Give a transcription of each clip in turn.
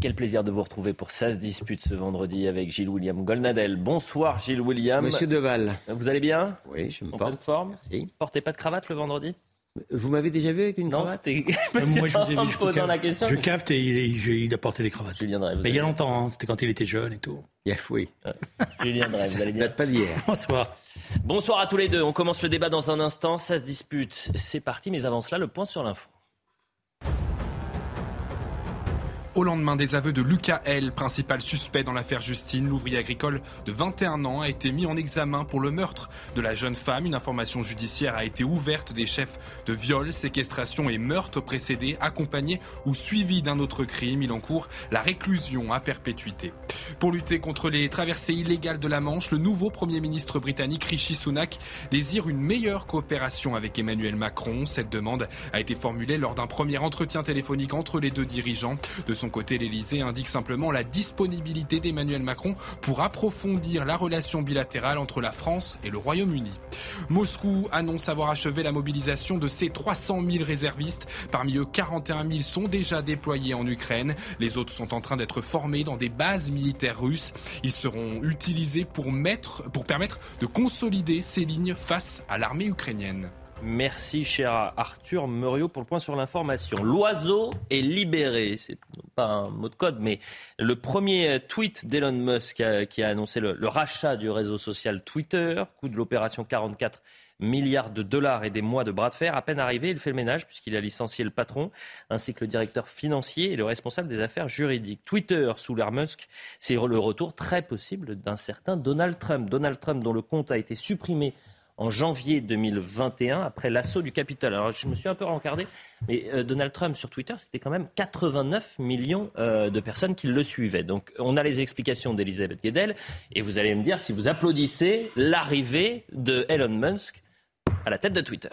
Quel plaisir de vous retrouver pour Ça se dispute ce vendredi avec Gilles William Golnadel. Bonsoir Gilles William. Monsieur Deval. Vous allez bien? Oui, je me En porte. pleine forme? Merci. Portez pas de cravate le vendredi? Vous m'avez déjà vu avec une Non, cravate? Euh, Moi, je vous ai en vu, je, posant capte- la question. je capte et il, est- je- il a porté des cravates. Julien Drey, vous Mais il y a allez- longtemps, hein, c'était quand il était jeune et tout. Yeah, Oui, Julien Drey, vous allez bien pas d'hier. Bonsoir. Bonsoir à tous les deux. On commence le débat dans un instant. Ça se dispute. C'est parti, mais avant cela, le point sur l'info. Au lendemain des aveux de Lucas L, principal suspect dans l'affaire Justine, l'ouvrier agricole de 21 ans a été mis en examen pour le meurtre de la jeune femme. Une information judiciaire a été ouverte des chefs de viol, séquestration et meurtre précédés, accompagnés ou suivis d'un autre crime. Il encourt la réclusion à perpétuité. Pour lutter contre les traversées illégales de la Manche, le nouveau Premier ministre britannique Rishi Sunak désire une meilleure coopération avec Emmanuel Macron. Cette demande a été formulée lors d'un premier entretien téléphonique entre les deux dirigeants. De son côté, l'Elysée indique simplement la disponibilité d'Emmanuel Macron pour approfondir la relation bilatérale entre la France et le Royaume-Uni. Moscou annonce avoir achevé la mobilisation de ses 300 000 réservistes. Parmi eux, 41 000 sont déjà déployés en Ukraine. Les autres sont en train d'être formés dans des bases militaires russes. Ils seront utilisés pour, mettre, pour permettre de consolider ces lignes face à l'armée ukrainienne. Merci, cher Arthur Muriot, pour le point sur l'information. L'oiseau est libéré. C'est pas un mot de code, mais le premier tweet d'Elon Musk a- qui a annoncé le, le rachat du réseau social Twitter, coût de l'opération 44 milliards de dollars et des mois de bras de fer. À peine arrivé, il fait le ménage puisqu'il a licencié le patron, ainsi que le directeur financier et le responsable des affaires juridiques. Twitter, sous l'ère Musk, c'est le retour très possible d'un certain Donald Trump. Donald Trump, dont le compte a été supprimé en janvier 2021 après l'assaut du Capitole. Alors je me suis un peu rencardé, mais euh, Donald Trump sur Twitter, c'était quand même 89 millions euh, de personnes qui le suivaient. Donc on a les explications d'Elisabeth Guedel et vous allez me dire si vous applaudissez l'arrivée de Elon Musk à la tête de Twitter.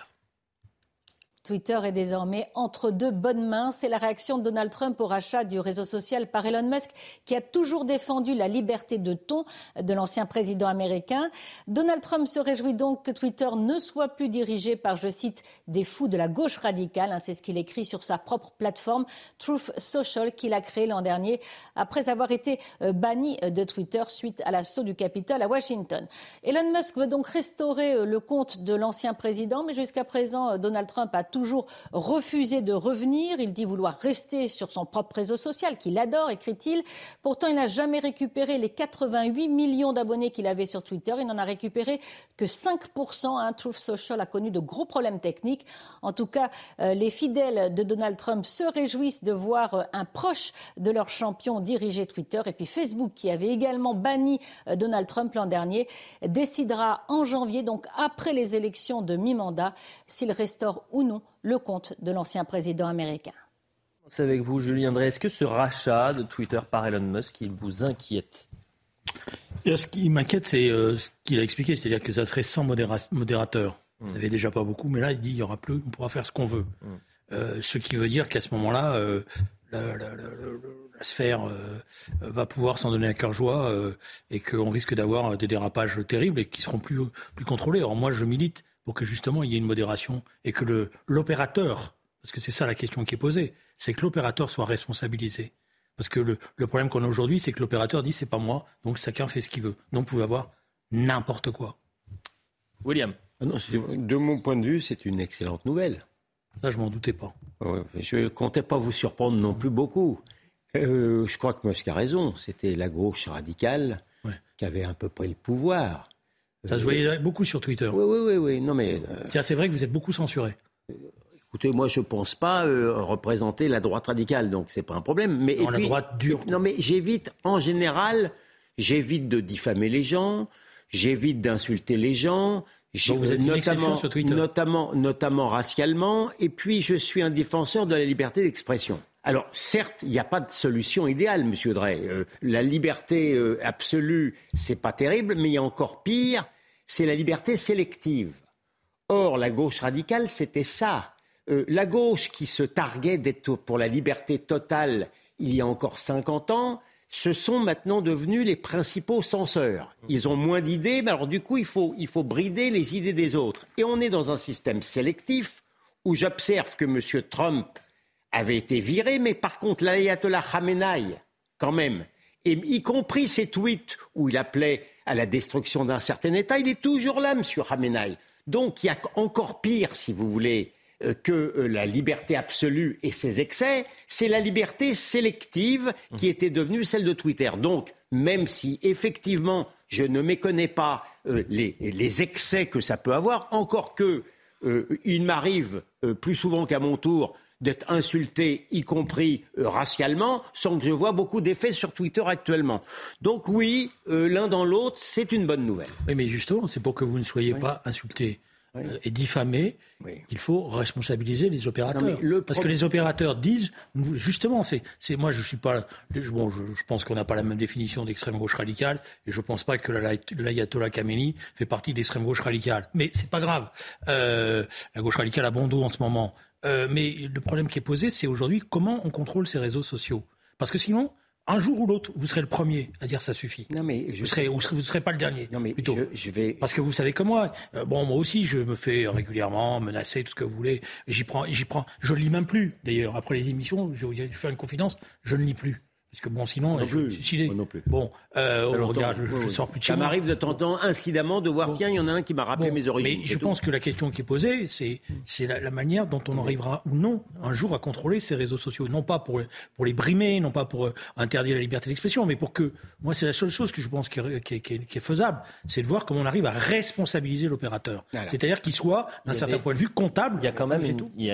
Twitter est désormais entre deux bonnes mains. C'est la réaction de Donald Trump au rachat du réseau social par Elon Musk, qui a toujours défendu la liberté de ton de l'ancien président américain. Donald Trump se réjouit donc que Twitter ne soit plus dirigé par, je cite, des fous de la gauche radicale. hein, C'est ce qu'il écrit sur sa propre plateforme Truth Social qu'il a créée l'an dernier après avoir été euh, banni de Twitter suite à l'assaut du Capitole à Washington. Elon Musk veut donc restaurer euh, le compte de l'ancien président, mais jusqu'à présent, euh, Donald Trump a toujours refusé de revenir. Il dit vouloir rester sur son propre réseau social, qu'il adore, écrit-il. Pourtant, il n'a jamais récupéré les 88 millions d'abonnés qu'il avait sur Twitter. Il n'en a récupéré que 5%. Hein. Truth Social a connu de gros problèmes techniques. En tout cas, euh, les fidèles de Donald Trump se réjouissent de voir euh, un proche de leur champion diriger Twitter. Et puis Facebook, qui avait également banni euh, Donald Trump l'an dernier, décidera en janvier, donc après les élections de mi-mandat, s'il restaure ou non le compte de l'ancien président américain. C'est avec vous, Julien Drey. Est-ce que ce rachat de Twitter par Elon Musk, il vous inquiète? Et là, ce qui m'inquiète, c'est euh, ce qu'il a expliqué, c'est-à-dire que ça serait sans modéra- modérateur. On n'avait déjà pas beaucoup, mais là, il dit il y aura plus, on pourra faire ce qu'on veut. Euh, ce qui veut dire qu'à ce moment-là, euh, la, la- la- la- la sphère euh, va pouvoir s'en donner à cœur joie euh, et qu'on risque d'avoir des dérapages terribles et qui seront plus, plus contrôlés. Alors moi, je milite pour que justement il y ait une modération et que le l'opérateur, parce que c'est ça la question qui est posée, c'est que l'opérateur soit responsabilisé. Parce que le, le problème qu'on a aujourd'hui, c'est que l'opérateur dit c'est pas moi, donc chacun fait ce qu'il veut. Donc vous pouvez avoir n'importe quoi. William Ah non, de mon point de vue, c'est une excellente nouvelle. Ça, je m'en doutais pas. Ouais, je ne comptais pas vous surprendre non plus beaucoup. Euh, je crois que Musk a raison. C'était la gauche radicale Ouais. qui avait à peu près le pouvoir. Ça se voyait beaucoup sur Twitter. Oui, oui, oui, oui. Non, mais euh, Tiens, c'est vrai que vous êtes beaucoup censuré. écoutez, moi, je ne pense pas euh, représenter la droite radicale, donc c'est pas un problème. Mais, Non, et la puis- droite dure. Non, mais j'évite, en général, j'évite de diffamer les gens, j'évite d'insulter les gens, vous êtes notamment, sur Twitter. notamment, notamment racialement, et puis je suis un défenseur de la liberté d'expression. Alors, certes, il n'y a pas de solution idéale, Monsieur Drey. Euh, la liberté euh, absolue, c'est pas terrible, mais il y a encore pire, c'est la liberté sélective. Or, la gauche radicale, c'était ça. Euh, la gauche qui se targuait d'être pour la liberté totale il y a encore 50 ans, ce sont maintenant devenus les principaux censeurs. Ils ont moins d'idées, mais alors du coup, il faut, il faut brider les idées des autres. Et on est dans un système sélectif où j'observe que M. Trump avait été viré, mais par contre, l'ayatollah Khamenei, quand même, et y compris ses tweets où il appelait à la destruction d'un certain État, il est toujours là, M. Khamenei. Donc, il y a encore pire, si vous voulez, euh, que euh, la liberté absolue et ses excès, c'est la liberté sélective qui mmh. était devenue celle de Twitter. Donc, même si effectivement je ne méconnais pas euh, les, excès que ça peut avoir, encore que il m'arrive plus souvent qu'à mon tour d'être insulté, y compris racialement, sans que je vois beaucoup d'effets sur Twitter actuellement. Donc oui, l'un dans l'autre, c'est une bonne nouvelle. Oui, mais justement, c'est pour que vous ne soyez pas insulté euh, et diffamé, il faut responsabiliser les opérateurs. Parce que les opérateurs disent, justement, c'est, moi je suis pas, bon, je, pense qu'on n'a pas la même définition d'extrême gauche radicale, et je pense pas que l'ayatollah Khamenei fait partie de l'extrême gauche radicale. Mais c'est pas grave. Euh, la gauche radicale a bon dos en ce moment. Euh, mais le problème qui est posé, c'est aujourd'hui comment on contrôle ces réseaux sociaux. Parce que sinon, un jour ou l'autre, vous serez le premier à dire ça suffit. Non mais je... vous serez, vous serez, pas le dernier. Non mais plutôt. Je, vais. Parce que vous savez comme moi. Euh, bon, moi aussi, je me fais régulièrement menacer, tout ce que vous voulez. J'y prends, j'y prends. Je lis même plus. D'ailleurs, après les émissions, je vais faire une confidence. Je ne lis plus. Parce que bon, sinon, non plus. Je, non plus. Bon, euh, regarde, je, sors plus de chez Ça m'arrive de temps en temps, incidemment, de voir, tiens, il y en a un qui m'a rappelé mes origines. Mais je pense que la question qui est posée, c'est, c'est la, manière dont on arrivera ou non un jour à contrôler ces réseaux sociaux. Non pas pour, pour les brimer, non pas pour euh, interdire la liberté d'expression, mais pour que, moi, c'est la seule chose que je pense qui est, qui qui est, faisable, c'est de voir comment on arrive à responsabiliser l'opérateur. C'est-à-dire qu'il soit, d'un certain point de vue, comptable. Il y a quand même,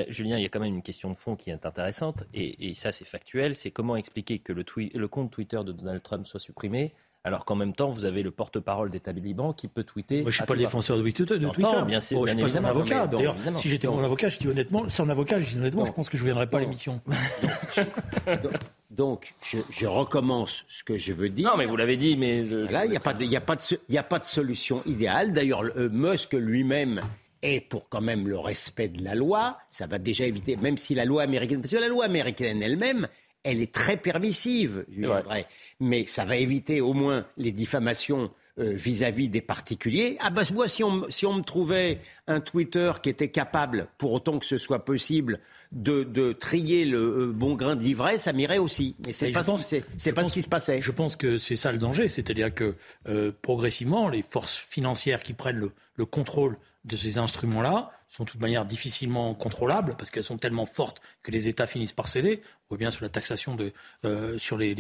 Julien, il y a quand même une question de fond qui est intéressante, et, et ça, c'est factuel, c'est comment expliquer que le, le compte Twitter de Donald Trump soit supprimé, alors qu'en même temps, vous avez le porte-parole des talibans qui peut tweeter. Moi, je ne suis pas le défenseur de Twitter. De Twitter. Bien, c'est, oh, je suis pas un avocat. D'ailleurs, si j'étais mon avocat, je dis honnêtement, sans avocat, je dis honnêtement, je pense que je ne viendrais pas à l'émission. Donc, je, recommence ce que je veux dire. Non, mais vous l'avez dit, mais. Là, il n'y a, pas de, a, pas de, a pas de solution idéale. D'ailleurs, euh, Musk lui-même est pour quand même le respect de la loi. Ça va déjà éviter, même si la loi américaine. Parce que la loi américaine elle-même, elle est très permissive, je dirais. Mais ça va éviter au moins les diffamations euh, vis-à-vis des particuliers. Ah bah moi, si on, si on me trouvait un Twitter qui était capable, pour autant que ce soit possible, de, de trier le euh, bon grain d'ivresse, ça m'irait aussi. Mais c'est pas, ce, c'est pas ce qui se passait. Je pense que c'est ça le danger, c'est-à-dire que euh, progressivement, les forces financières qui prennent le, le contrôle de ces instruments-là sont de toute manière difficilement contrôlables parce qu'elles sont tellement fortes que les États finissent par céder. On voit bien sur la taxation de euh, sur les,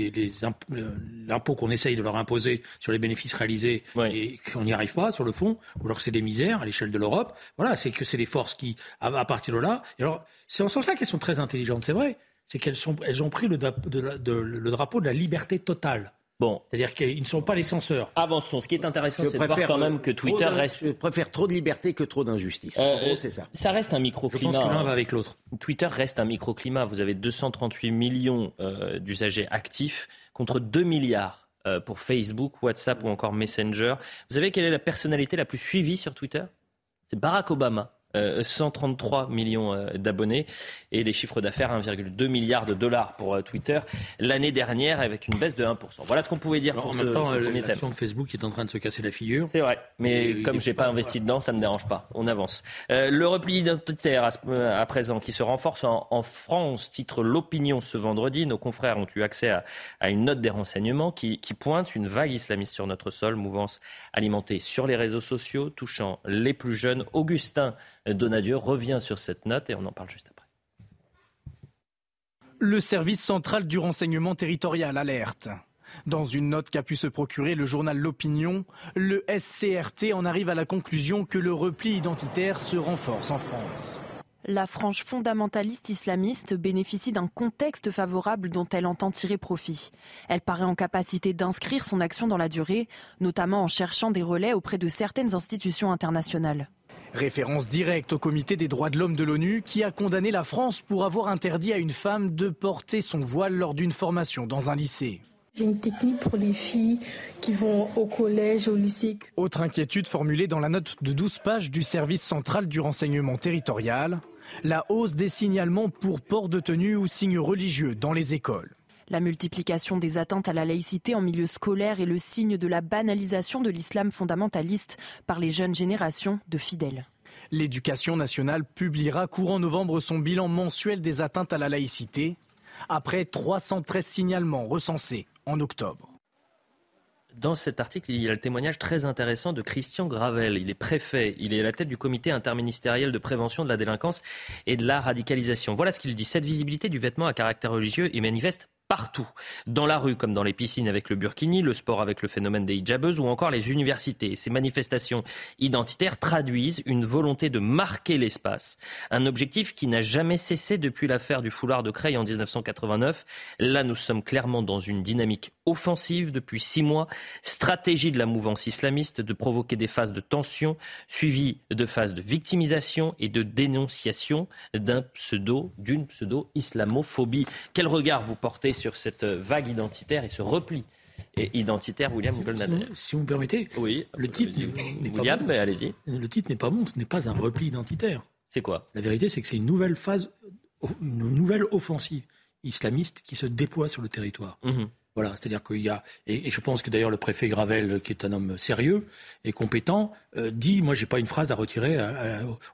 l'impôt qu'on essaye de leur imposer sur les bénéfices réalisés et qu'on n'y arrive pas sur le fond, ou alors que c'est des misères à l'échelle de l'Europe. Voilà, c'est que c'est les forces qui, à, partir de là, et alors c'est en ce sens-là qu'elles sont très intelligentes, c'est vrai, c'est qu'elles sont, elles ont pris le, le drapeau de la liberté totale. Bon. C'est-à-dire qu'ils ne sont pas les censeurs. Avançons. Ce qui est intéressant, c'est de voir quand même que Twitter reste. Je préfère trop de liberté que trop d'injustice. Euh, c'est ça. Ça reste un microclimat. Je pense que l'un va avec l'autre. Twitter reste un microclimat. Vous avez 238 millions euh, d'usagers actifs contre 2 milliards euh, pour Facebook, WhatsApp ou encore Messenger. Vous savez quelle est la personnalité la plus suivie sur Twitter? C'est Barack Obama. 133 euh, millions euh, d'abonnés et les chiffres d'affaires 1,2 milliard de dollars pour euh, Twitter l'année dernière avec une baisse de 1%. Voilà ce qu'on pouvait dire pour en ce, même temps, l'action de Facebook est en train de se casser la figure. C'est vrai, mais comme j'ai pas investi dedans, ça me dérange pas. On avance. le repli identitaire à, présent qui se renforce en, France, titre l'opinion ce vendredi. Nos confrères ont eu accès à, une note des renseignements qui, qui pointe une vague islamiste sur notre sol, mouvance alimentée sur les réseaux sociaux, touchant les plus jeunes. Augustin Donadieu revient sur cette note et on en parle juste après. Le service central du renseignement territorial alerte. Dans une note qu'a pu se procurer le journal L'Opinion, le SCRT en arrive à la conclusion que le repli identitaire se renforce en France. La frange fondamentaliste islamiste bénéficie d'un contexte favorable dont elle entend tirer profit. Elle paraît en capacité d'inscrire son action dans la durée, notamment en cherchant des relais auprès de certaines institutions internationales. Référence directe au comité des droits de l'homme de l'ONU qui a condamné la France pour avoir interdit à une femme de porter son voile lors d'une formation dans un lycée. J'ai une technique pour les filles qui vont au collège, au lycée. Autre inquiétude formulée dans la note de 12 pages du service central du renseignement territorial la hausse des signalements pour port de tenue ou signes religieux dans les écoles. La multiplication des atteintes à la laïcité en milieu scolaire est le signe de la banalisation de l'islam fondamentaliste par les jeunes générations de fidèles. L'éducation nationale publiera courant novembre son bilan mensuel des atteintes à la laïcité, après 313 signalements recensés en octobre. Dans cet article, il y a le témoignage très intéressant de Christian Gravel. Il est préfet, il est à la tête du comité interministériel de prévention de la délinquance et de la radicalisation. Voilà ce qu'il dit. Cette visibilité du vêtement à caractère religieux est manifeste partout, dans la rue comme dans les piscines avec le burkini, le sport avec le phénomène des hijabeuses ou encore les universités. Ces manifestations identitaires traduisent une volonté de marquer l'espace, un objectif qui n'a jamais cessé depuis l'affaire du foulard de Creil en 1989. Là, nous sommes clairement dans une dynamique offensive depuis six mois, stratégie de la mouvance islamiste de provoquer des phases de tension suivies de phases de victimisation et de dénonciation d'un pseudo, d'une pseudo-islamophobie. Quel regard vous portez cette vague identitaire et ce repli et identitaire, William si, si, vous me permettez, oui, le titre n'est pas bon. allez-y. Le titre n'est pas bon, ce n'est pas un repli identitaire. C'est quoi? La vérité, c'est que c'est une nouvelle phase, une nouvelle offensive islamiste qui se déploie sur le territoire. Mhm. Voilà, c'est-à-dire qu'il y a, et, je pense que d'ailleurs le préfet Gravel, qui est un homme sérieux et compétent, euh, dit, moi j'ai pas une phrase à retirer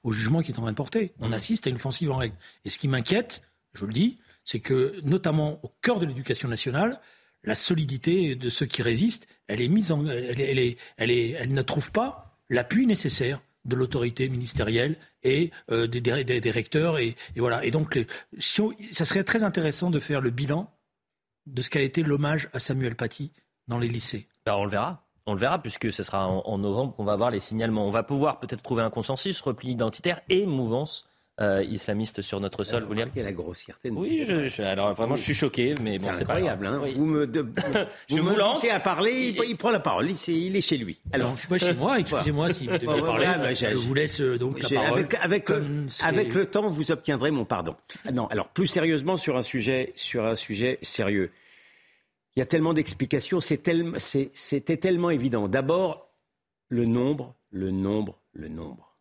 au jugement qu'il est en train de porter. On mhm. assiste à une offensive en règle. Et ce qui m'inquiète, je le dis, c'est que, notamment au cœur de l'éducation nationale, la solidité de ceux qui résistent, elle est mise en, elle, est, elle, est, elle ne trouve pas l'appui nécessaire de l'autorité ministérielle et euh, des, des, recteurs et, voilà. Et donc, si ça serait très intéressant de faire le bilan de ce qu'a été l'hommage à Samuel Paty dans les lycées. Ben, on le verra. On le verra puisque ce sera en, en novembre qu'on va avoir les signalements. On va pouvoir peut-être trouver un consensus, repli identitaire et mouvance euh, islamiste sur notre sol, y a la grossièreté. Oui, je, alors vraiment, je suis choqué, mais bon, c'est incroyable. Hein. Vous me, de, je vous, lance à parler, il, prend la parole. Il, est chez lui. Alors, je suis pas chez moi. Excusez-moi si vous devez parler. Bah, je vous laisse euh, donc la parole. Avec, avec, le temps, vous obtiendrez mon pardon. Non, alors plus sérieusement sur un sujet, sur un sujet sérieux. Il y a tellement d'explications. C'était tellement évident. D'abord, le nombre, le nombre, le nombre.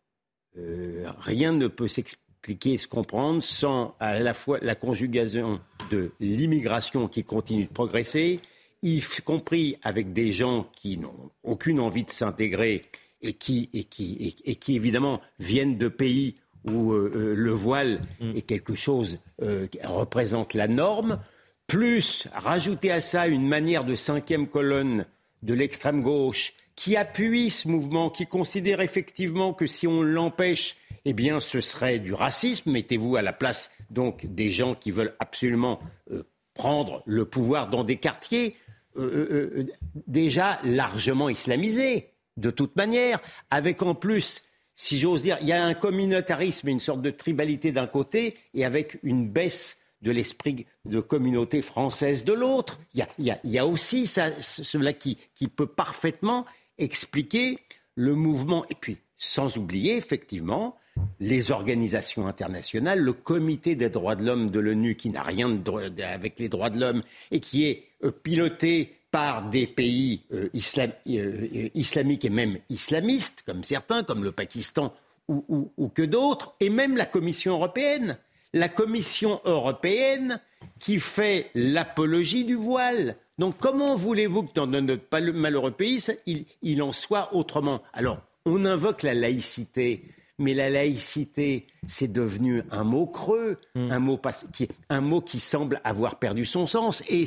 Euh, rien ne peut s'expliquer expliquer, se comprendre sans à la fois la conjugation de l'immigration qui continue de progresser, y compris avec des gens qui n'ont aucune envie de s'intégrer et qui, et, qui, et, qui évidemment viennent de pays où euh, euh, le voile mm. est quelque chose euh, qui représente la norme, plus rajouter à ça une manière de cinquième colonne de l'extrême gauche qui appuie ce mouvement, qui considère effectivement que si on l'empêche, eh bien, ce serait du racisme. Mettez-vous à la place donc des gens qui veulent absolument euh, prendre le pouvoir dans des quartiers euh, euh, déjà largement islamisés, de toute manière, avec en plus, si j'ose dire, il y a un communautarisme, une sorte de tribalité d'un côté, et avec une baisse de l'esprit de communauté française de l'autre. Il, y a, aussi cela qui peut parfaitement expliquer le mouvement. Et puis, sans oublier, effectivement, les organisations internationales, le comité des droits de l'homme de l'ONU qui n'a rien avec les droits de l'homme et qui est euh, piloté par des pays euh, euh, islamiques et même islamistes, comme certains, comme le Pakistan ou que d'autres, et même la Commission européenne. La Commission européenne qui fait l'apologie du voile. Donc comment voulez-vous que dans notre malheureux pays, il, il en soit autrement? Alors, on invoque la laïcité mais la laïcité, c'est devenu un mot creux, hmm. un, mot qui, un mot qui semble avoir perdu son sens. Et,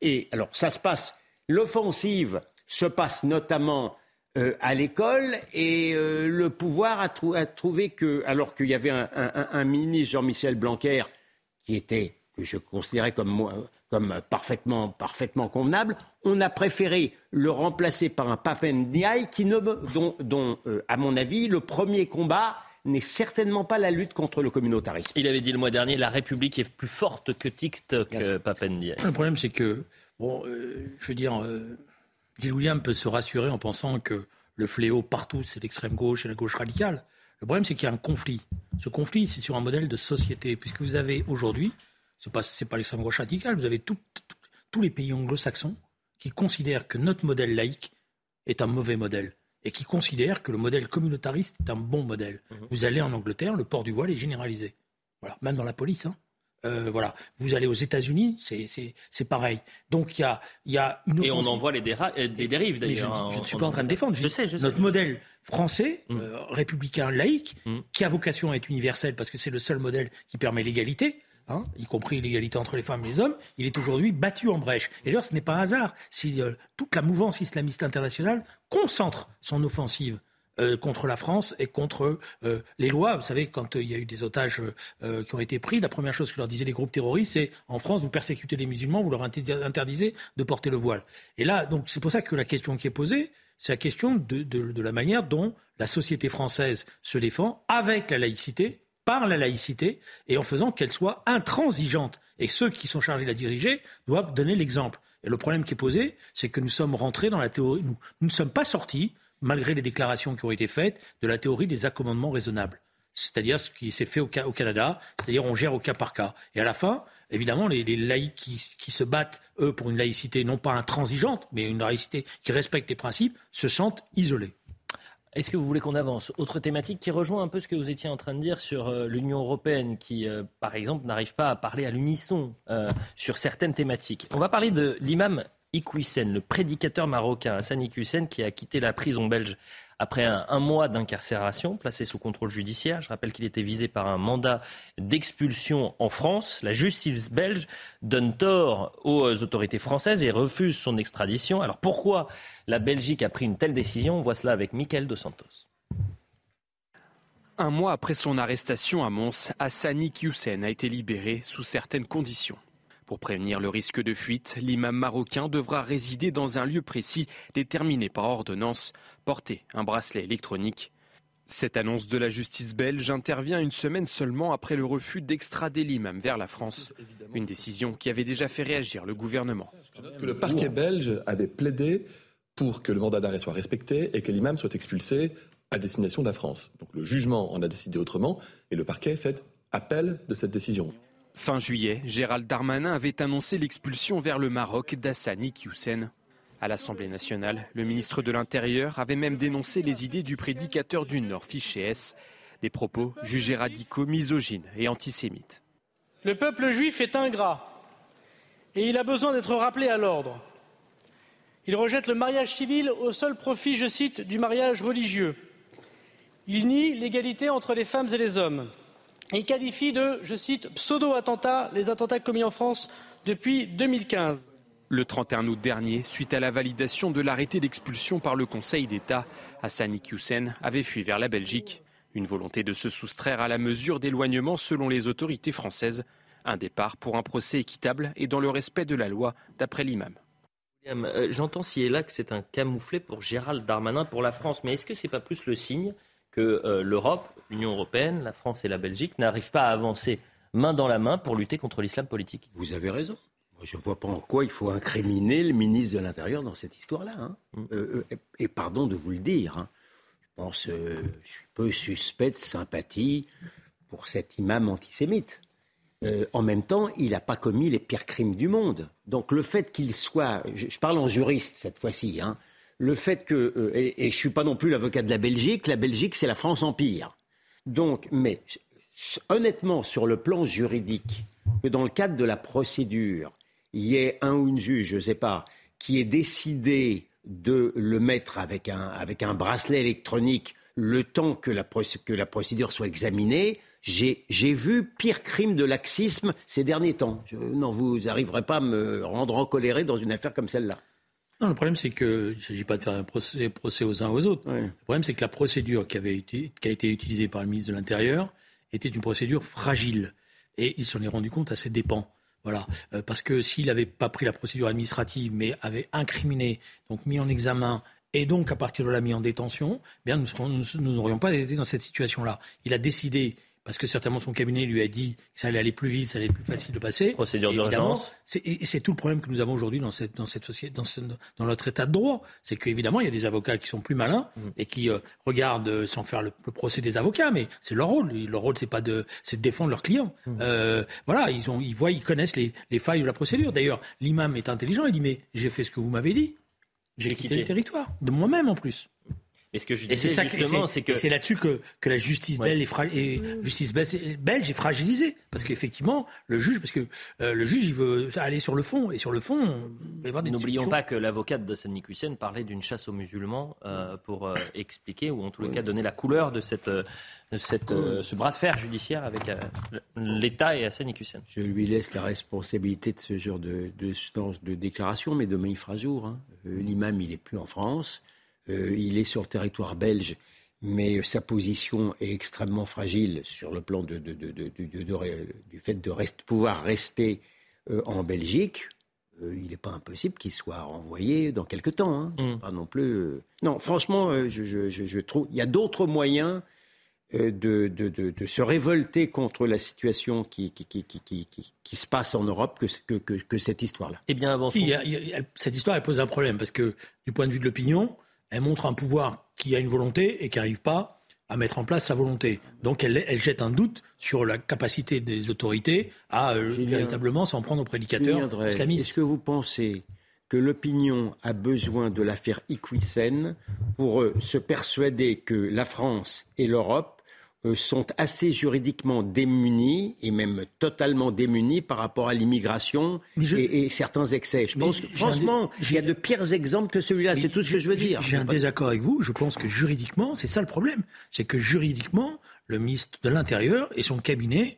et alors, ça se passe, l'offensive se passe notamment euh, à l'école et euh, le pouvoir a, trouvé que, alors qu'il y avait un, un ministre, Jean-Michel Blanquer, qui était, que je considérais comme comme parfaitement, parfaitement convenable. On a préféré le remplacer par un Papendiaï qui ne, dont, dont euh, à mon avis, le premier combat, n'est certainement pas la lutte contre le communautarisme. Il avait dit le mois dernier, la République est plus forte que TikTok, euh, Papendia. Le problème, c'est que, bon, euh, je veux dire, euh, Gilles William peut se rassurer en pensant que le fléau partout, c'est l'extrême gauche et la gauche radicale. Le problème, c'est qu'il y a un conflit. Ce conflit, c'est sur un modèle de société, puisque vous avez aujourd'hui, ce n'est pas, pas l'extrême gauche radicale, vous avez tous les pays anglo-saxons qui considèrent que notre modèle laïque est un mauvais modèle et qui considèrent que le modèle communautariste est un bon modèle. Mhm. Vous allez en Angleterre, le port du voile est généralisé. Voilà, même dans la police. Hein. Euh, voilà. Vous allez aux États-Unis, c'est pareil. Donc il y a, y a une. Et on en voit les, euh, des dérives d'ailleurs. Je ne suis pas en train de défendre. Je, sais, je sais. Notre modèle français, mm. euh, républicain laïque, mm. qui a vocation à être universel parce que c'est le seul modèle qui permet l'égalité. Hein, y compris l'égalité entre les femmes et les hommes, il est aujourd'hui battu en brèche. Et d'ailleurs, ce n'est pas un hasard si toute la mouvance islamiste internationale concentre son offensive euh, contre la France et contre euh, les lois. Vous savez, quand euh, il y a eu des otages qui ont été pris, la première chose que leur disaient les groupes terroristes, c'est en France, vous persécutez les musulmans, vous leur interdisez de porter le voile. Et là, donc, c'est pour ça que la question qui est posée, c'est la question de, de, la manière dont la société française se défend avec la laïcité, par la laïcité, et en faisant qu'elle soit intransigeante. Et ceux qui sont chargés de la diriger doivent donner l'exemple. Et le problème qui est posé, c'est que nous sommes rentrés dans la théorie, nous, ne sommes pas sortis malgré les déclarations qui ont été faites, de la théorie des accommodements raisonnables. C'est-à-dire ce qui s'est fait au, Canada, c'est-à-dire on gère au cas par cas. Et à la fin, évidemment, les, laïcs qui, se battent, eux, pour une laïcité non pas intransigeante, mais une laïcité qui respecte les principes, se sentent isolés. Est-ce que vous voulez qu'on avance? Autre thématique qui rejoint un peu ce que vous étiez en train de dire sur euh, l'Union européenne, qui, euh, par exemple, n'arrive pas à parler à l'unisson euh, sur certaines thématiques. On va parler de l'imam Iqwisen, le prédicateur marocain Hassan Iqwisen, qui a quitté la prison belge après un, mois d'incarcération, placé sous contrôle judiciaire. Je rappelle qu'il était visé par un mandat d'expulsion en France. La justice belge donne tort aux autorités françaises et refuse son extradition. Alors pourquoi la Belgique a pris une telle décision? On voit cela avec Michael Dos Santos. Un mois après son arrestation à Mons, Hassani Iqwisen a été libéré sous certaines conditions. Pour prévenir le risque de fuite, l'imam marocain devra résider dans un lieu précis déterminé par ordonnance, porter un bracelet électronique. Cette annonce de la justice belge intervient une semaine seulement après le refus d'extrader l'imam vers la France, une décision qui avait déjà fait réagir le gouvernement. que le parquet belge avait plaidé pour que le mandat d'arrêt soit respecté et que l'imam soit expulsé à destination de la France. Donc le jugement en a décidé autrement et le parquet fait appel de cette décision. Fin juillet, Gérald Darmanin avait annoncé l'expulsion vers le Maroc d'Hassani Hussein. À l'Assemblée nationale, le ministre de l'Intérieur avait même dénoncé les idées du prédicateur du Nord, Fiché S, des propos jugés radicaux, misogynes et antisémites. Le peuple juif est ingrat et il a besoin d'être rappelé à l'ordre. Il rejette le mariage civil au seul profit, je cite, du mariage religieux. Il nie l'égalité entre les femmes et les hommes. Il qualifie de, je cite, pseudo-attentats les attentats commis en France depuis 2015. Le 31 août dernier, suite à la validation de l'arrêté d'expulsion par le Conseil d'État, Hassani Hussein avait fui vers la Belgique. Une volonté de se soustraire à la mesure d'éloignement selon les autorités françaises. Un départ pour un procès équitable et dans le respect de la loi, d'après l'imam. Euh, j'entends si et là que c'est un camouflet pour Gérald Darmanin pour la France, mais est-ce que ce n'est pas plus le signe que euh, l'Europe, l'Union européenne, la France et la Belgique n'arrivent pas à avancer main dans la main pour lutter contre l'islam politique. Vous avez raison. je ne vois pas en quoi il faut incriminer le ministre de l'Intérieur dans cette histoire-là. Hein. Mm. Euh, euh, et, pardon de vous le dire, hein. je pense, je suis peu suspect de sympathie pour cet imam antisémite. en même temps, il n'a pas commis les pires crimes du monde. Donc le fait qu'il soit, je, je, parle en juriste cette fois-ci, hein, le fait que, euh, et, je ne suis pas non plus l'avocat de la Belgique, la Belgique c'est la France Empire. Donc, mais honnêtement, sur le plan juridique, que dans le cadre de la procédure, il y ait un ou une juge, je ne sais pas, qui ait décidé de le mettre avec un, avec un bracelet électronique le temps que la, procédure soit examinée, j'ai vu pire crime de laxisme ces derniers temps. non, vous n'arriverez pas à me rendre encoléré dans une affaire comme celle-là. Non, le problème, c'est qu'il ne s'agit pas de faire un procès, procès aux uns aux autres. Le problème, c'est que la procédure qui, avait été, qui a été utilisée par le ministre de l'Intérieur était une procédure fragile. Et il s'en est rendu compte à ses dépens. Voilà. Euh, parce que s'il n'avait pas pris la procédure administrative, mais avait incriminé, donc mis en examen Et donc, à partir de la mise en détention, bien, nous n'aurions pas été dans cette situation-là. Il a décidé, parce que certainement son cabinet lui a dit que ça allait aller plus vite, ça allait être plus facile de passer. Procédure d'urgence. Et c'est tout le problème que nous avons aujourd'hui dans cette, dans cette société, dans, dans notre état de droit. C'est qu'évidemment, il y a des avocats qui sont plus malins mm. et qui euh, regardent euh, sans faire le, procès des avocats, mais c'est leur rôle. Leur rôle, c'est pas de, c'est de défendre leurs clients. Mm. Euh, voilà, ils ont, ils voient, ils connaissent les, les failles de la procédure. D'ailleurs, l'imam est intelligent. Il dit mais j'ai fait ce que vous m'avez dit. J'ai quitté le territoire, de moi-même en plus. Et ce que je disais justement, c'est que c'est là-dessus que, que la justice belge est, et justice belge est fragilisée parce qu'effectivement le juge, parce que euh, le juge il veut aller sur le fond et sur le fond, n'oublions pas que l'avocate de Sannik Hussein parlait d'une chasse aux musulmans euh, pour euh, expliquer ou en tous les cas donner la couleur de cette de cette, ce bras de fer judiciaire avec l'État et Hassan Hussein. Je lui laisse la responsabilité de ce genre de, de, de déclaration, mais demain il fera jour. Hein. L'imam, il n'est plus en France. Euh, il est sur le territoire belge, mais sa position est extrêmement fragile sur le plan du fait de pouvoir rester euh, en Belgique. Euh, il n'est pas impossible qu'il soit renvoyé dans quelques temps. Hein. Mm. Pas non plus. Non, franchement, je, trouve il y a d'autres moyens de, se révolter contre la situation qui, qui, se passe en Europe que, que, cette histoire-là. Eh bien, avant cette histoire, elle pose un problème parce que du point de vue de l'opinion, elle montre un pouvoir qui a une volonté et qui n'arrive pas à mettre en place sa volonté. Donc elle, jette un doute sur la capacité des autorités à euh, véritablement s'en prendre aux prédicateurs islamistes. Est-ce que vous pensez que l'opinion a besoin de l'affaire Iquisen pour euh, se persuader que la France et l'Europe sont assez juridiquement démunis et même totalement démunis par rapport à l'immigration et, certains excès. Je pense que, franchement, il y a de pires exemples que celui-là. C'est tout ce que je veux dire. J'ai un désaccord avec vous. Je pense que juridiquement, c'est ça le problème. C'est que juridiquement, le ministre de l'Intérieur et son cabinet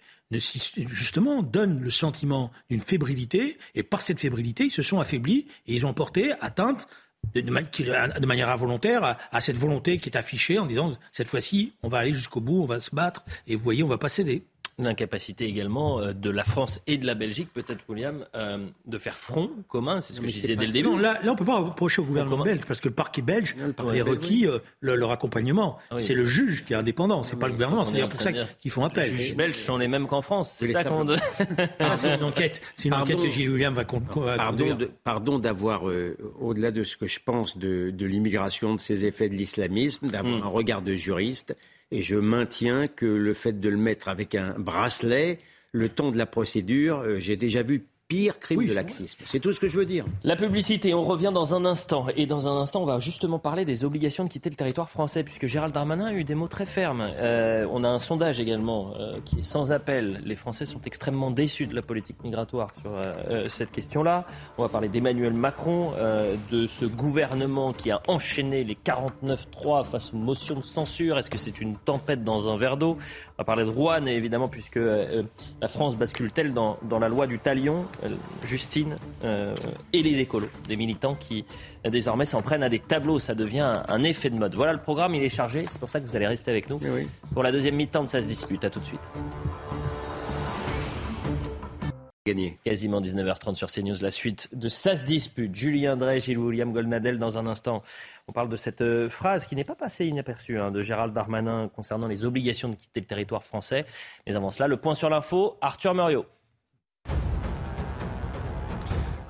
justement donnent le sentiment d'une fébrilité et par cette fébrilité ils se sont affaiblis et ils ont porté atteinte de, manière involontaire à, cette volonté qui est affichée en disant cette fois-ci, on va aller jusqu'au bout, on va se battre, et vous voyez, on va pas céder l'incapacité également euh, de la France et de la Belgique, peut-être William, euh, de faire front commun. C'est ce que je disais dès le début. là, là, on peut pas reprocher au gouvernement belge parce que le parquet belge a requis euh, leur accompagnement. Ah c'est le juge qui est indépendant, c'est pas le gouvernement. C'est pour ça qu'ils font appel. Les juges belges sont les mêmes qu'en France. C'est ça qu'on. Ah, c'est une enquête. C'est une enquête que Gilles William va Pardon, pardon d'avoir, au-delà de ce que je pense de, de l'immigration, de ses effets de l'islamisme, d'avoir hmm. un regard de juriste. Et je maintiens que le fait de le mettre avec un bracelet, le temps de la procédure, euh, j'ai déjà vu pire crime de laxisme. C'est tout ce que je veux dire. La publicité, on revient dans un instant. Et dans un instant, on va justement parler des obligations de quitter le territoire français, puisque Gérald Darmanin a eu des mots très fermes. Euh, on a un sondage également euh, qui est sans appel. Les Français sont extrêmement déçus de la politique migratoire sur euh, cette question-là. On va parler d'Emmanuel Macron, de ce gouvernement qui a enchaîné les 49-3 face aux motions de censure. Est-ce que c'est une tempête dans un verre d'eau? On va parler de Rouen, évidemment, puisque la France bascule-t-elle dans, dans la loi du talion? euh, Justine euh, et les écolos, des militants qui euh, désormais s'en prennent à des tableaux. Ça devient un, effet de mode. Voilà le programme, il est chargé. C'est pour ça que vous allez rester avec nous pour la deuxième mi-temps de Ça se dispute. À tout de suite. Gagné. Quasiment 19h30 sur CNews, la suite de Ça se dispute. Julien Drey, Gilles William Goldnadel dans un instant. On parle de cette phrase qui n'est pas passée inaperçue hein, de Gérald Darmanin concernant les obligations de quitter le territoire français. Mais avant cela, le point sur l'info, Arthur Muriot.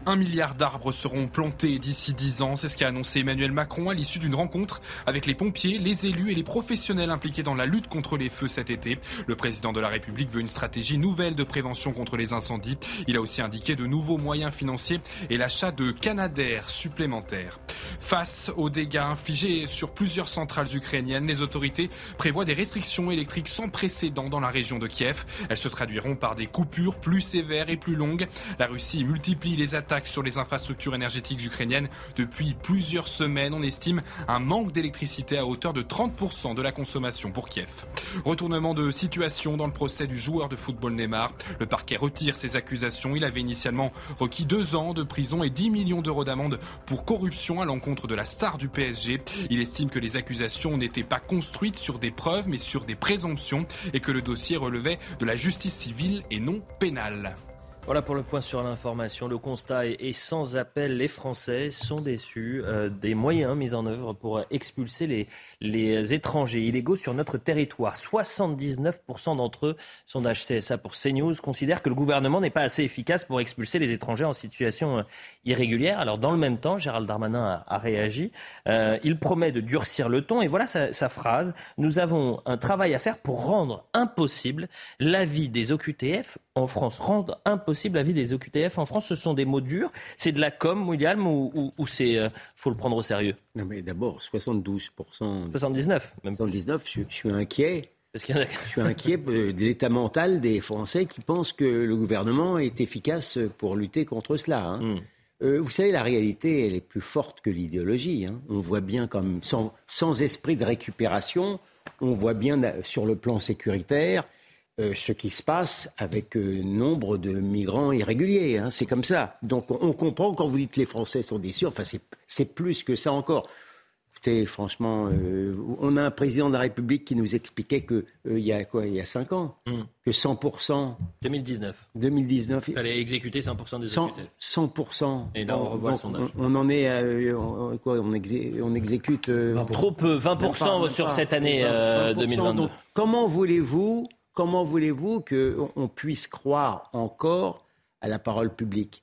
Un milliard d'arbres seront plantés d'ici dix ans. C'est ce qu'a annoncé Emmanuel Macron à l'issue d'une rencontre avec les pompiers, les élus et les professionnels impliqués dans la lutte contre les feux cet été. Le président de la République veut une stratégie nouvelle de prévention contre les incendies. Il a aussi indiqué de nouveaux moyens financiers et l'achat de canadaires supplémentaires. Face aux dégâts infligés sur plusieurs centrales ukrainiennes, les autorités prévoient des restrictions électriques sans précédent dans la région de Kiev. Elles se traduiront par des coupures plus sévères et plus longues. La Russie multiplie les attaques sur les infrastructures énergétiques ukrainiennes depuis plusieurs semaines. On estime un manque d'électricité à hauteur de 30% de la consommation pour Kiev. Retournement de situation dans le procès du joueur de football Neymar. Le parquet retire ses accusations. Il avait initialement requis deux ans de prison et 10 millions d'euros d'amende pour corruption à l'encontre de la star du PSG. Il estime que les accusations n'étaient pas construites sur des preuves mais sur des présomptions et que le dossier relevait de la justice civile et non pénale. Voilà pour le point sur l'information. Le constat est, sans appel. Les Français sont déçus euh, des moyens mis en œuvre pour expulser les, étrangers illégaux sur notre territoire. 79% d'entre eux, sondage CSA pour CNews, considèrent que le gouvernement n'est pas assez efficace pour expulser les étrangers en situation euh, irrégulière. Alors dans le même temps, Gérald Darmanin a, réagi. Euh, il promet de durcir le ton et voilà sa, sa phrase. Nous avons un travail à faire pour rendre impossible la vie des OQTF en France. Rendre impossible la vie des OQTF en France Ce sont des mots durs. C'est de la com, William, ou, ou, c'est euh, faut le prendre au sérieux? Non, mais d'abord, 72 79 même. 79, je, suis inquiet. Parce qu'il Je suis inquiet euh, de l'état mental des Français qui pensent que le gouvernement est efficace pour lutter contre cela. Hein. Hmm. Euh, vous savez, la réalité, elle est plus forte que l'idéologie. Hein. On voit bien, comme sans, sans, esprit de récupération, on voit bien sur le plan sécuritaire euh, ce qui se passe avec euh, nombre de migrants irréguliers. Hein, c'est comme ça. Donc on, comprend quand vous dites que les Français sont déçus. Enfin, c'est plus que ça encore. Écoutez, franchement, euh, on a un président de la République qui nous expliquait que il y a quoi Il y a 5 ans, hmm. que 100 2019. 2019. Il fallait exécuter 100 des 100, 100 Et là, on revoit le sondage. On, en est à, quoi on, on, exécute trop peu, 20% sur cette année 2022. comment voulez-vous comment voulez-vous qu'on puisse croire encore à la parole publique?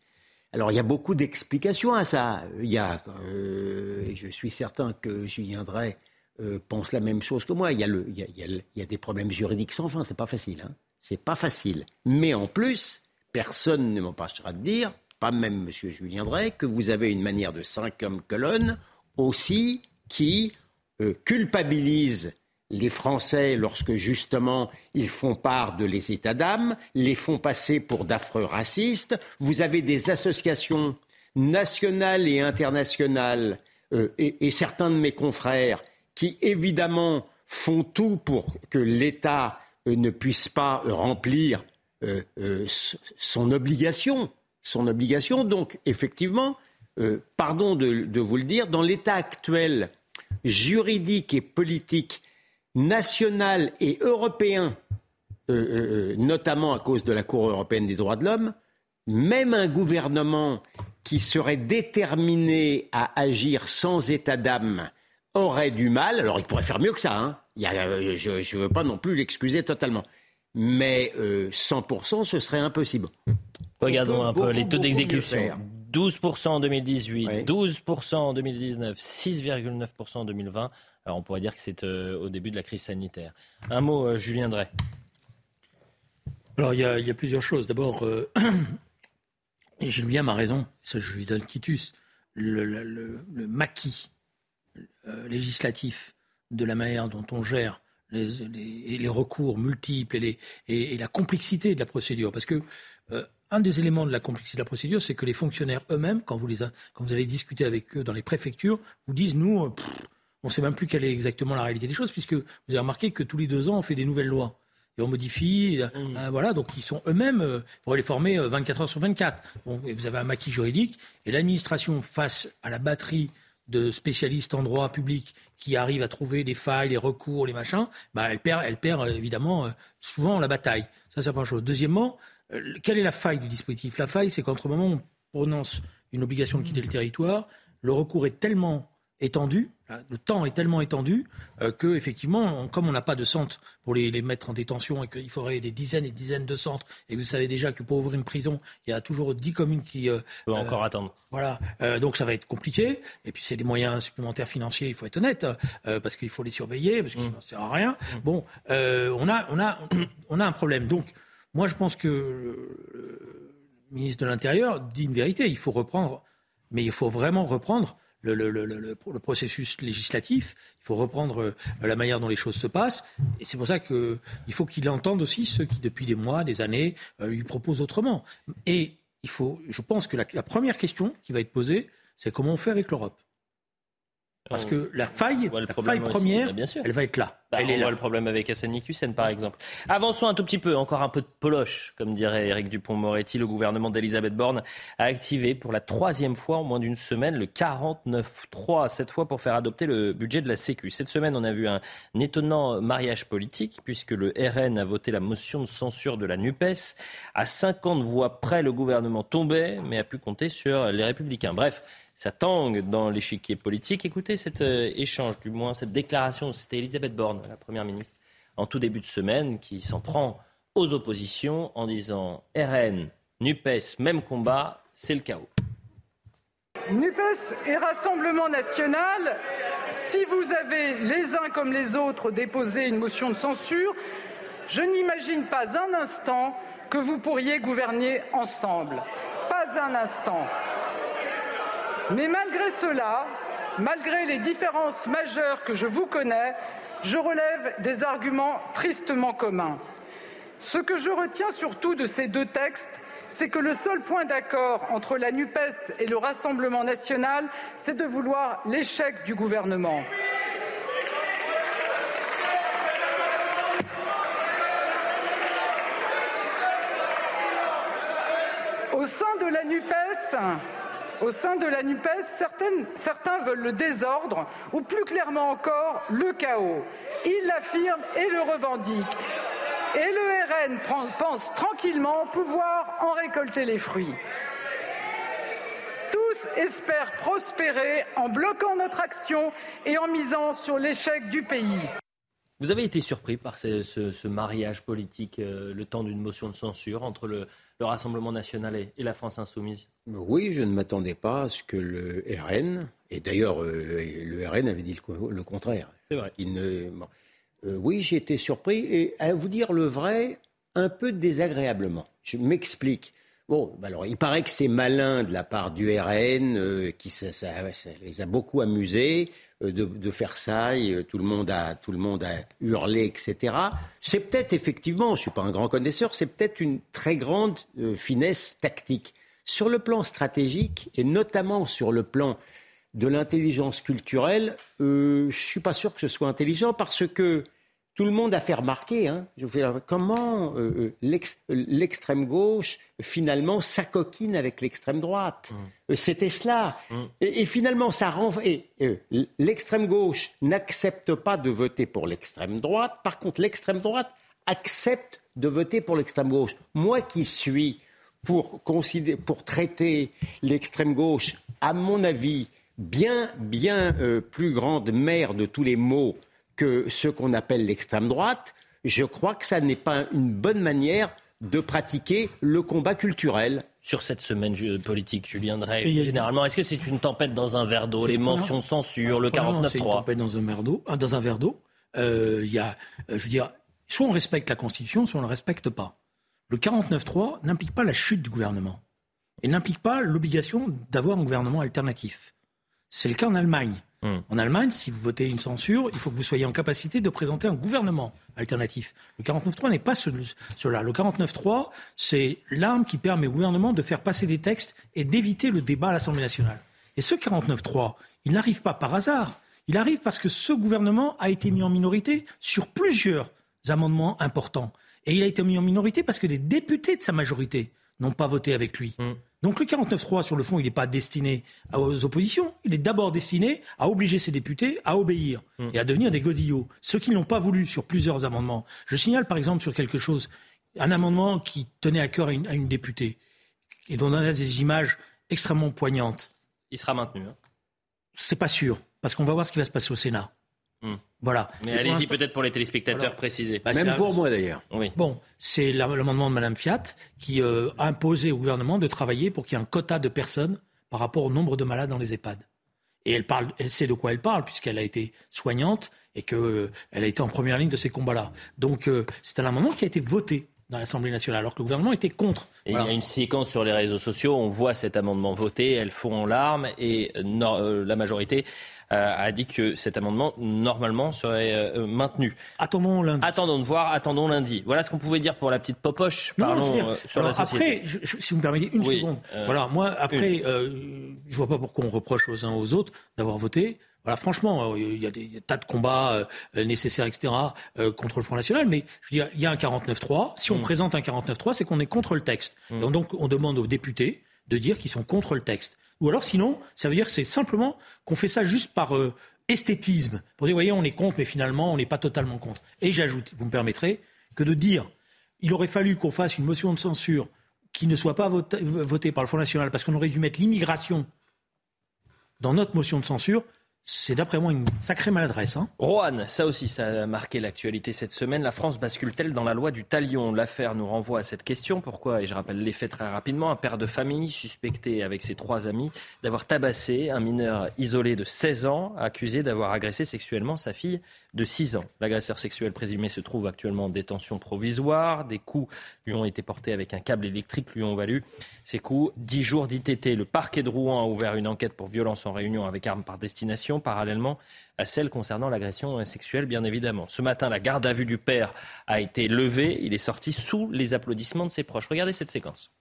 Alors il y a beaucoup d'explications à ça. Il y a, euh, je suis certain que j'y viendrai, euh, pense la même chose que moi. Il y, a le, il, y a, il y a des problèmes juridiques sans fin. C'est pas facile. Hein. C'est pas facile. Mais en plus, personne ne m'empêchera de dire, pas même M. Julien Drey, que vous avez une manière de cinq hommes colonnes aussi qui euh, culpabilise les Français, lorsque justement ils font part de les états d'âme, les font passer pour d'affreux racistes. Vous avez des associations nationales et internationales euh, et, certains de mes confrères qui évidemment font tout pour que l'État euh, ne puisse pas remplir euh, son obligation. Son obligation. Donc, effectivement, pardon de vous le dire, dans l'état actuel juridique et politique national et européen, euh, euh, euh, notamment à cause de la Cour européenne des droits de l'homme, même un gouvernement qui serait déterminé à agir sans état d'âme aurait du mal. Alors il pourrait faire mieux que ça. Hein. je ne veux pas non plus l'excuser totalement. Mais 100%, ce serait impossible. Regardons un peu les taux d'exécution. 12% en 2018, 12% en 2019, 6,9% en 2020. Alors on pourrait dire que c'est euh, au début de la crise sanitaire. Un mot, euh, Julien Drey. Alors il y, a plusieurs choses. D'abord, euh, Julien a raison, ça je lui donne quitus. Le, maquis législatif de la manière dont on gère les, recours multiples et, la complexité de la procédure. Parce que un des éléments de la complexité de la procédure, c'est que les fonctionnaires eux-mêmes, quand vous, les quand vous allez discuter avec eux dans les préfectures, vous disent nous, on ne sait même plus quelle est exactement la réalité des choses, puisque vous avez remarqué que tous les deux ans, on fait des nouvelles lois. Et on modifie, euh, mmh. euh, voilà, donc ils sont eux-mêmes, il euh, faudrait les former 24 heures sur 24. Bon, vous avez un maquis juridique, et l'administration, face à la batterie de spécialistes en droit public qui arrivent à trouver les failles, les recours, les machins, bah, elle perd, elle perd évidemment souvent la bataille. Ça, c'est la première chose. Deuxièmement, quelle est la faille du dispositif? La faille, c'est qu'entre le moment où on prononce une obligation de quitter le territoire, le recours est tellement étendu, le temps est tellement étendu euh, que effectivement, comme on n'a pas de centre pour les, mettre en détention et qu'il faudrait des dizaines et des dizaines de centres, et vous savez déjà que pour ouvrir une prison, il y a toujours dix communes qui euh, euh encore attendre. Voilà, euh, donc ça va être compliqué. Et puis c'est des moyens supplémentaires financiers, il faut être honnête, parce qu'il faut les surveiller, parce qu'ils mmh. ne servent à rien. Mmh. Bon, on a on a on a un problème. Donc moi je pense que le ministre de l'Intérieur dit une vérité. Il faut reprendre, mais il faut vraiment reprendre le, le, le, le, processus législatif, il faut reprendre euh, la manière dont les choses se passent. Et c'est pour ça qu'il faut qu'il entende aussi ceux qui, depuis des mois, des années, euh, lui proposent autrement. Et il faut, je pense que la, première question qui va être posée, c'est comment on fait avec l'Europe. Parce que la faille, la faille première, bah, bien sûr. elle va être là. Bah, elle on est voit là. le problème avec Hassani Hussein, par exemple. Avançons un tout petit peu, encore un peu de poloche, comme dirait Éric Dupont-Moretti. Le gouvernement d'Elisabeth Borne a activé pour la troisième fois en moins d'une semaine le 49.3, cette fois pour faire adopter le budget de la Sécu. Cette semaine, on a vu un étonnant mariage politique, puisque le RN a voté la motion de censure de la NUPES. À 50 voix près, le gouvernement tombait, mais a pu compter sur les Républicains. Bref, ça tangue dans l'échiquier politique. Écoutez cet euh, échange, du moins cette déclaration. C'était Elisabeth Borne, la Première ministre, en tout début de semaine, qui s'en prend aux oppositions en disant RN, NUPES, même combat, c'est le chaos. NUPES et Rassemblement national, si vous avez les uns comme les autres déposé une motion de censure, je n'imagine pas un instant que vous pourriez gouverner ensemble. Pas un instant. Mais malgré cela, malgré les différences majeures que je vous connais, je relève des arguments tristement communs. Ce que je retiens surtout de ces deux textes, c'est que le seul point d'accord entre la NUPES et le Rassemblement national, c'est de vouloir l'échec du gouvernement. Au sein de la NUPES, au sein de la NUPES, certains veulent le désordre ou plus clairement encore le chaos. Ils l'affirment et le revendiquent. Et le RN pense tranquillement pouvoir en récolter les fruits. Tous espèrent prospérer en bloquant notre action et en misant sur l'échec du pays. Vous avez été surpris par ce mariage politique, euh, le temps d'une motion de censure entre le, le Rassemblement national et, et la France insoumise Oui, je ne m'attendais pas à ce que le RN, et d'ailleurs euh, le RN avait dit le, co- le contraire. C'est vrai. Il ne- bon. Euh, oui, j'ai été surpris et à vous dire le vrai, un peu désagréablement. Je m'explique. Bon, bah alors il paraît que c'est malin de la part du RN, euh, qui ça, ça- ça les a beaucoup amusés de, de et, euh, tout le monde a tout le monde a hurlé, etc. C'est peut-être effectivement, je suis pas un grand connaisseur, c'est peut-être une très grande euh, finesse tactique sur le plan stratégique et notamment sur le plan de l'intelligence culturelle, euh, je suis pas sûr que ce soit intelligent parce que tout le monde a fait remarquer, hein, je fais, comment euh, euh, euh, l'extrême gauche finalement s'acoquine avec l'extrême droite. Euh, C'était cela. Et, et finalement, ça rend. Et, euh, l'extrême gauche n'accepte pas de voter pour l'extrême droite. Par contre, l'extrême droite accepte de voter pour l'extrême gauche. Moi qui suis pour, considérer, pour traiter l'extrême gauche, à mon avis, bien, bien euh, plus grande mère de tous les maux que ce qu'on appelle l'extrême droite, je crois que ça n'est pas une bonne manière de pratiquer le combat culturel. Sur cette semaine politique, Julien Drey, Et généralement, est-ce que c'est une tempête dans un verre d'eau? Les mentions de censure, le Premièrement, C'est une 49.3 tempête dans un verre d'eau. ah, Dans un verre d'eau, Euh, il y a, euh, je veux dire, soit on respecte la Constitution, soit on ne la respecte pas. Le 49.3 n'implique pas la chute du gouvernement. Il n'implique pas l'obligation d'avoir un gouvernement alternatif. C'est le cas en Allemagne. Hmm. En Allemagne, si vous votez une censure, il faut que vous soyez en capacité de présenter un gouvernement alternatif. Le 49.3 n'est pas ce- cela. Le 49.3, c'est l'arme qui permet au gouvernement de faire passer des textes et d'éviter le débat à l'Assemblée nationale. Et ce 49.3, il n'arrive pas par hasard. Il arrive parce que ce gouvernement a été mis en minorité sur plusieurs amendements importants. Et il a été mis en minorité parce que des députés de sa majorité n'ont pas voté avec lui. Donc le 49.3, sur le fond, il n'est pas destiné aux oppositions. Il est d'abord destiné à obliger ses députés à obéir et à devenir des godillots. Ceux qui n'ont pas voulu sur plusieurs amendements. Je signale par exemple sur quelque chose, un amendement qui tenait à cœur à une, à une députée et dont on a des images extrêmement poignantes. Il sera maintenu. hein. C'est pas sûr, parce qu'on va voir ce qui va se passer au Sénat. Hmm. Voilà. Mais allez-y peut-être pour les téléspectateurs Voilà. préciser. Bah, Même pour moi d'ailleurs. Oui. Bon, c'est la- l'amendement de Mme Fiat qui euh, a imposé au gouvernement de travailler pour qu'il y ait un quota de personnes par rapport au nombre de malades dans les EHPAD. Et elle, parle, elle sait de quoi elle parle, puisqu'elle a été soignante et qu'elle a été en première ligne de ces combats-là. Donc, euh, c'est un amendement qui a été voté dans l'Assemblée nationale, alors que le gouvernement était contre. Et Voilà. il y a une séquence sur les réseaux sociaux, on voit cet amendement voté, elles font en larmes et euh, euh, la majorité euh, a dit que cet amendement, normalement, serait euh, maintenu. Attendons lundi. Attendons de voir, attendons lundi. Voilà ce qu'on pouvait dire pour la petite popoche. Non, non, Parlons je dire, euh, sur alors la société. Après, je- je- si vous me permettez une Oui, seconde. euh, voilà, moi, après, euh, je vois pas pourquoi on reproche aux uns aux autres d'avoir voté. Voilà, franchement, il y a des, tas de combats nécessaires, etc., contre le Front National, mais je veux dire, il y a un 49-3. Si on mm. présente un 49-3, c'est qu'on est contre le texte. Mm. donc, on demande aux députés de dire qu'ils sont contre le texte. Ou alors, sinon, ça veut dire que c'est simplement qu'on fait ça juste par esthétisme, pour dire, voyez, on est contre, mais finalement, on n'est pas totalement contre. Et j'ajoute, vous me permettrez, que de dire, il aurait fallu qu'on fasse une motion de censure qui ne soit pas votée par le Front National, parce qu'on aurait dû mettre l'immigration dans notre motion de censure, c'est d'après moi une sacrée maladresse. Hein ça aussi, ça a marqué l'actualité cette semaine. La France bascule-t-elle dans la loi du talion? L'affaire nous renvoie à cette question. Pourquoi Et je rappelle les faits très rapidement. Un père de famille suspecté avec ses trois amis d'avoir tabassé un mineur isolé de 16 ans, accusé d'avoir agressé sexuellement sa fille de 6 ans. L'agresseur sexuel présumé se trouve actuellement en détention provisoire. Des coups lui ont été portés avec un câble électrique, lui ont valu ces coups 10 jours d'ITT. Le parquet de Rouen a ouvert une enquête pour violence en réunion avec arme par destination, parallèlement à celle concernant l'agression sexuelle, bien évidemment. Ce matin, la garde à vue du père a été levée. Il est sorti sous les applaudissements de ses proches. Regardez cette séquence.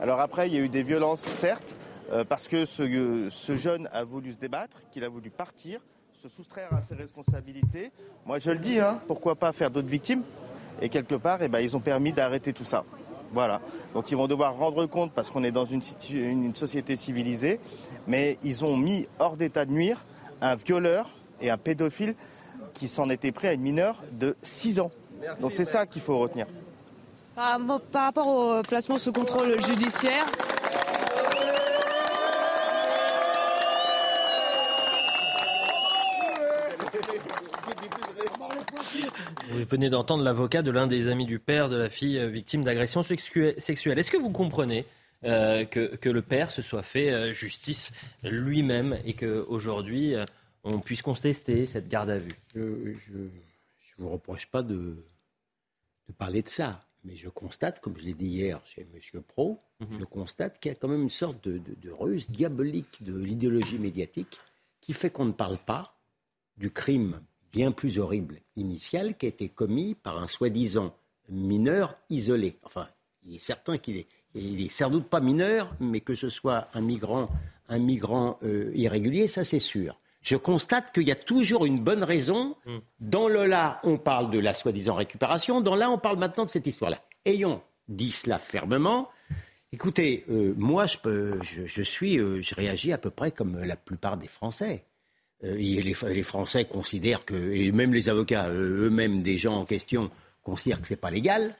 Alors après, il y a eu des violences, certes, euh, parce que ce, ce jeune a voulu se débattre, qu'il a voulu partir se soustraire à ses responsabilités. Moi, je le dis, hein, pourquoi pas faire d'autres victimes? Et quelque part, eh ben, ils ont permis d'arrêter tout ça. Voilà. Donc ils vont devoir rendre compte parce qu'on est dans une, une, société civilisée, mais ils ont mis hors d'état de nuire un violeur et un pédophile qui s'en était pris à une mineure de 6 ans. Donc c'est ça qu'il faut retenir. Par, par rapport au placement sous contrôle judiciaire, Vous venez d'entendre l'avocat de l'un des amis du père de la fille euh, victime d'agression sexuelle. Est-ce que vous comprenez euh, que, le père se soit fait euh, justice lui-même et qu'aujourd'hui on puisse contester cette garde à vue Je ne vous reproche pas de, parler de ça, mais je constate, comme je l'ai dit hier chez M. Pro, mhm. je constate qu'il y a quand même une sorte de, de ruse diabolique de l'idéologie médiatique qui fait qu'on ne parle pas du crime bien plus horrible initial qui a été commis par un soi-disant mineur isolé. Enfin, il est certain qu'il est, il est sans doute pas mineur, mais que ce soit un migrant, un migrant euh, irrégulier, ça c'est sûr. Je constate qu'il y a toujours une bonne raison. Hmm. Dans le là, on parle de la soi-disant récupération. Dans là, on parle maintenant de cette histoire-là. Ayons dit cela fermement. Écoutez, euh, moi, je, peux, je, suis, euh, je réagis à peu près comme la plupart des Français. Euh, les, Français considèrent que, et même les avocats eux-mêmes des gens en question considèrent que ce n'est pas légal,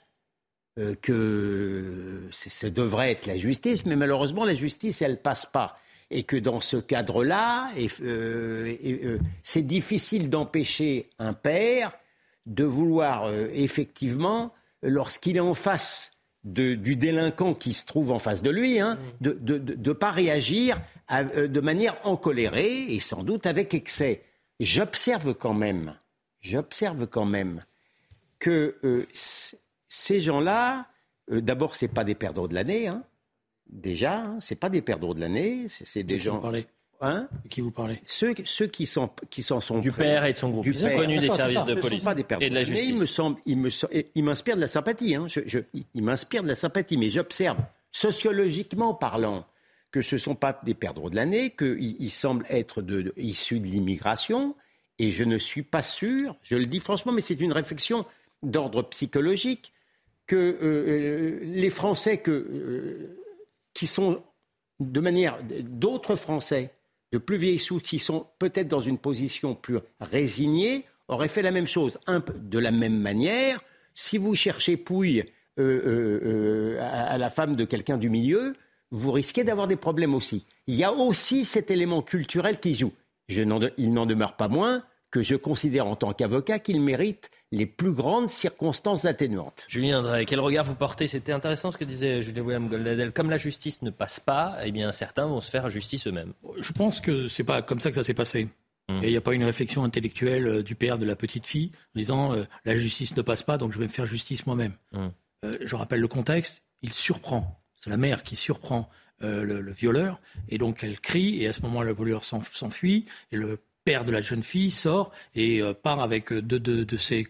euh, que ça devrait être la justice, mais malheureusement la justice elle passe pas, et que dans ce cadre-là, c'est difficile d'empêcher un père de vouloir effectivement, lorsqu'il est en face du délinquant qui se trouve en face de lui, hein, de ne pas réagir euh, de manière encolérée et sans doute avec excès. J'observe quand même, j'observe quand même que euh, ces gens-là, euh, d'abord, c'est pas des perdants de l'année, hein, déjà, hein, c'est pas des perdants de l'année, c'est des gens. Vous Hein? Qui vous parlez? Ceux, ceux qui s'en qui s'en sont du père et de son groupe. Du Ils connus des services de police pas des et de la justice. il me semble, il me, il m'inspire de la sympathie. Hein. Je, il m'inspire de la sympathie, mais j'observe sociologiquement parlant que ce ne sont pas des perdreaux de l'année, qu'ils semblent être de, issus de l'immigration, et je ne suis pas sûr, je le dis franchement, mais c'est une réflexion d'ordre psychologique, que euh, euh, les Français euh, qui sont de manière d'autres Français de plus vieilles sous qui sont peut-être dans une position plus résignée auraient fait la même chose. De la même manière, si vous cherchez Pouille à, la femme de quelqu'un du milieu, vous risquez d'avoir des problèmes aussi. Il y a aussi cet élément culturel qui joue. il n'en demeure pas moins que je considère en tant qu'avocat qu'il mérite les plus grandes circonstances atténuantes. Julien Drey, quel regard vous portez? C'était intéressant ce que disait Julien William Goldadel. Comme la justice ne passe pas, eh bien certains vont se faire justice eux-mêmes. Je pense que c'est pas comme ça que ça s'est passé. Hum. il n'y a pas une réflexion intellectuelle euh, du père de la petite fille en disant euh, la justice ne passe pas, donc je vais me faire justice moi-même. Hum. Euh, je rappelle le contexte, il surprend c'est la mère qui surprend euh, le, violeur, et donc elle crie, et à ce moment-là, le violeur s'enfuit, et le père de la jeune fille sort et euh, part avec deux, de ses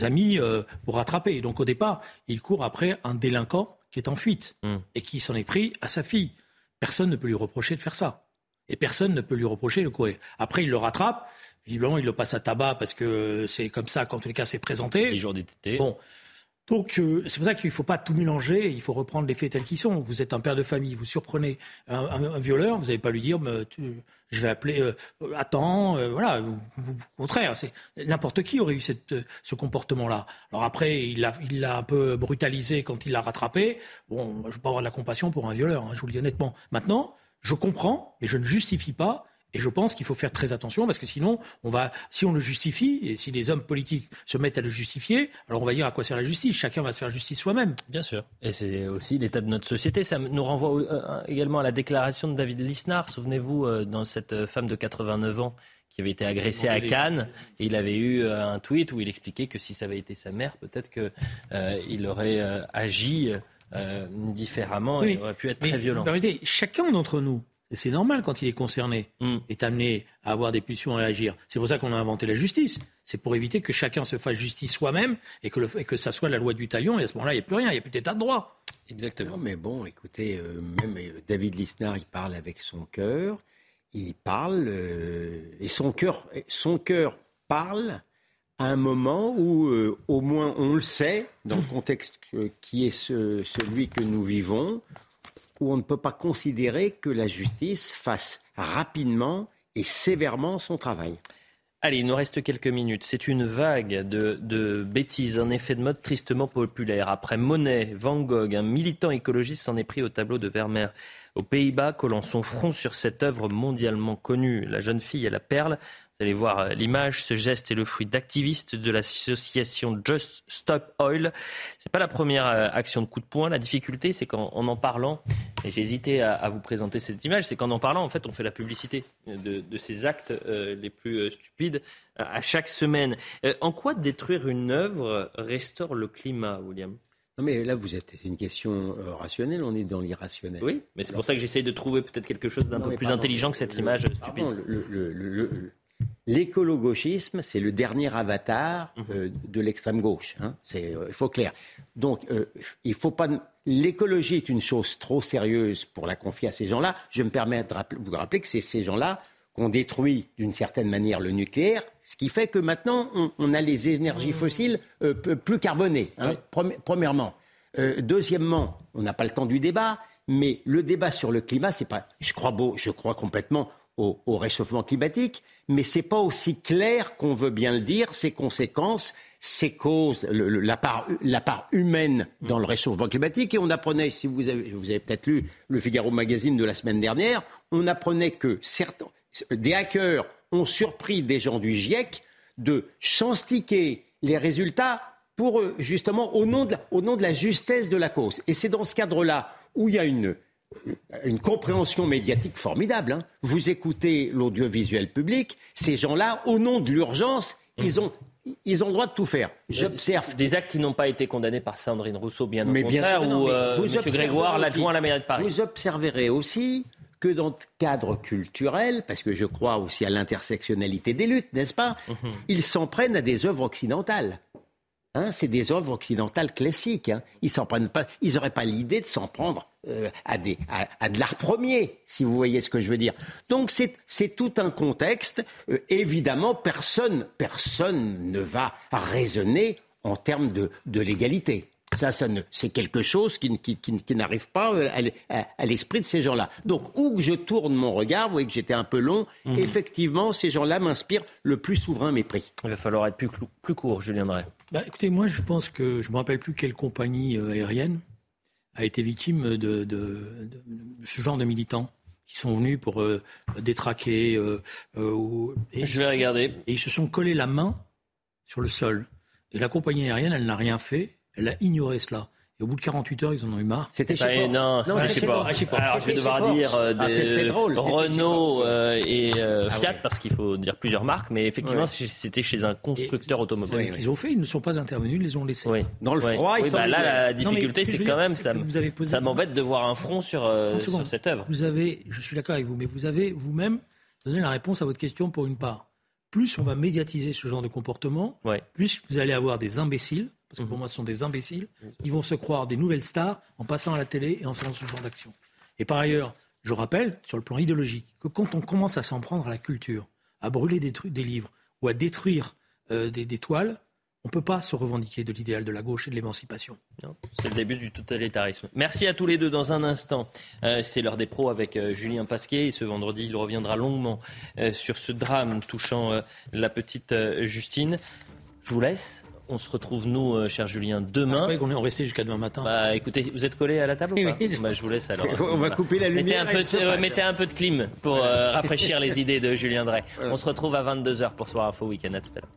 amis euh, pour rattraper. Donc au départ, il court après un délinquant qui est en fuite, hmm. et qui s'en est pris à sa fille. Personne ne peut lui reprocher de faire ça. Et personne ne peut lui reprocher de courir. Après, il le rattrape. Visiblement, il le passe à tabac parce que c'est comme ça qu'en tous les cas c'est présenté. 10 jours d'été. Bon. Donc euh, c'est pour ça qu'il ne faut pas tout mélanger, il faut reprendre les faits tels qu'ils sont. Vous êtes un père de famille, vous surprenez un, violeur, vous n'allez pas lui dire tu- je vais appeler, euh, attends, euh, voilà, vous- au contraire, c'est n'importe qui aurait eu ce comportement-là. Alors après, il l'a il l'a un peu brutalisé quand il l'a rattrapé. Bon, je ne veux pas avoir de la compassion pour un violeur, hein, je vous le dis honnêtement. Maintenant, je comprends, mais je ne justifie pas. Et je pense qu'il faut faire très attention parce que sinon, on va, si on le justifie et si les hommes politiques se mettent à le justifier, alors on va dire à quoi sert la justice? Chacun va se faire justice soi-même. Bien sûr. Et c'est aussi l'état de notre société. Ça nous renvoie euh, également à la déclaration de David Lisnard. Souvenez-vous, euh, dans cette euh, femme de 89 ans qui avait été agressée à Cannes, et il avait eu un tweet où il expliquait que si ça avait été sa mère, peut-être qu'il aurait euh, agi euh, différemment et Oui, aurait pu être mais très violent. me permettez, chacun d'entre nous, c'est normal quand il est concerné, Mm. est amené à avoir des pulsions et à agir. C'est pour ça qu'on a inventé la justice. C'est pour éviter que chacun se fasse justice soi-même et que, le, et que ça soit la loi du talion. Et à ce moment-là, il n'y a plus rien, il n'y a plus d'état de droit. Exactement. Non, mais bon, écoutez, euh, même euh, David Lisnard, il parle avec son cœur. Il parle euh, et son cœur, son cœur parle à un moment où, euh, au moins, on le sait, dans le contexte qui est ce- celui que nous vivons, où on ne peut pas considérer que la justice fasse rapidement et sévèrement son travail. Allez, il nous reste quelques minutes. C'est une vague de, de bêtises, un effet de mode tristement populaire. Après Monet, Van Gogh, un militant écologiste s'en est pris au tableau de Vermeer aux Pays-Bas, collant son front sur cette œuvre mondialement connue. La jeune fille à la perle. Vous allez voir euh, l'image. Ce geste est le fruit d'activistes de l'association Just Stop Oil. C'est pas la première euh, action de coup de poing. La difficulté, c'est qu'en en en parlant, et j'ai hésité à, à vous présenter cette image, c'est qu'en en parlant, en fait, on fait la publicité de, de ces actes euh, les plus euh, stupides à chaque semaine. Euh, en quoi détruire une œuvre restaure le climat, William? Non, mais là, vous êtes, c'est une question rationnelle, on est dans l'irrationnel. Oui, mais c'est pour ça que j'essaye de trouver peut-être quelque chose d'un peu plus pardon, intelligent que cette le- image stupide. pardon, le- le- L'écolo-gauchisme, c'est le dernier avatar Mhm. euh, de l'extrême gauche. hein. C'est, euh, il faut clair. Donc, euh, il faut pas. L'écologie est une chose trop sérieuse pour la confier à ces gens-là. Je me permets de rappeler- vous rappeler que c'est ces gens-là qu'on détruit d'une certaine manière le nucléaire, ce qui fait que maintenant on, on a les énergies fossiles euh, plus carbonées. hein, premi- premièrement. Deuxièmement, on n'a pas le temps du débat, mais le débat sur le climat, c'est pas. Je crois beau, je crois complètement au, au réchauffement climatique, mais c'est pas aussi clair qu'on veut bien le dire. Ses conséquences, ses causes, la, part, humaine dans le réchauffement climatique. Et on apprenait, si vous avez, peut-être lu le Figaro Magazine de la semaine dernière, on apprenait que certains, des hackers ont surpris des gens du GIEC de chanstiquer les résultats pour euh, justement au nom de la justesse de la cause. Et c'est dans ce cadre-là où il y a une, une compréhension médiatique formidable. hein. Vous écoutez l'audiovisuel public, ces gens-là, au nom de l'urgence, ils ont ils ont le droit de tout faire. J'observe. Des actes qui n'ont pas été condamnés par Sandrine Rousseau, bien au Mais bien contraire, sûr, non, ou euh, vous M. observerez Grégoire, aussi- l'adjoint à la mairie de Paris. Vous observerez aussi que dans le cadre culturel, parce que je crois aussi à l'intersectionnalité des luttes, n'est-ce pas Mhm. Ils s'en prennent à des œuvres occidentales. Hein, c'est des œuvres occidentales classiques. hein. Ils s'en prennent pas. Ils n'auraient pas l'idée de s'en prendre euh, à, des, à, à de l'art premier, si vous voyez ce que je veux dire. Donc c'est tout un contexte. Euh, évidemment, personne personne ne va raisonner en termes de, de l'égalité. Ça, c'est quelque chose qui, qui, qui- qui n'arrive pas euh, à, l- à- à l'esprit de ces gens-là. Donc, où que je tourne mon regard, vous voyez que j'étais un peu long, Mhm. effectivement, ces gens-là m'inspirent le plus souverain mépris. Il va falloir être plus court, Julien Drey. Bah, écoutez, moi, je pense que je me rappelle plus quelle compagnie euh, aérienne a été victime de, de- de- de ce genre de militants qui sont venus pour euh, détraquer. euh, euh, et Je vais regarder. Et ils se sont collés la main sur le sol. Et la compagnie aérienne, elle n'a rien fait. Elle a ignoré cela. Et au bout de 48 heures, ils en ont eu marre. C'était Bah, non, c'était chez Porsche. Ah, chez Porsche. Alors, je vais devoir chez Porsche. dire euh, Ah, des- drôle, chez Renault euh, et euh, Ah Fiat, ouais. parce qu'il faut dire plusieurs marques, mais effectivement, Ouais. c'était chez un constructeur automobile. C'est ce qu'ils ont fait. Ils ne sont pas intervenus. Ils les ont laissés. Oui. Dans le Oui. froid, ils Oui, sont bah, là, la Non, difficulté, c'est quand même, ça, m'embête de voir un front sur, 30 sur secondes. cette œuvre. Vous avez, je suis d'accord avec vous, mais vous avez vous-même donné la réponse à votre question pour une part. Plus on va médiatiser ce genre de comportement, Ouais. plus vous allez avoir des imbéciles, parce que Mhm. pour moi ce sont des imbéciles, qui vont se croire des nouvelles stars en passant à la télé et en faisant ce genre d'action. Et par ailleurs, Je rappelle, sur le plan idéologique, que quand on commence à s'en prendre à la culture, à brûler des, livres ou à détruire euh, des, des toiles, on ne peut pas se revendiquer de l'idéal de la gauche et de l'émancipation. C'est le début du totalitarisme. Merci à tous les deux. Dans un instant, euh, c'est l'heure des pros avec euh, Julien Pasquet. Et ce vendredi, il reviendra longuement euh, sur ce drame touchant euh, la petite euh, Justine. Je vous laisse. On se retrouve, nous, euh, cher Julien, demain. Je croyais qu'on est resté jusqu'à demain matin. Bah, écoutez, vous êtes collé à la table ou pas Oui. Bah, Je vous laisse alors. On va couper la Mettez lumière un, peu de, euh, mettez un peu de clim pour euh, rafraîchir les idées de Julien Drey. On se retrouve à 22h pour Soir Info Week-end. À tout à l'heure.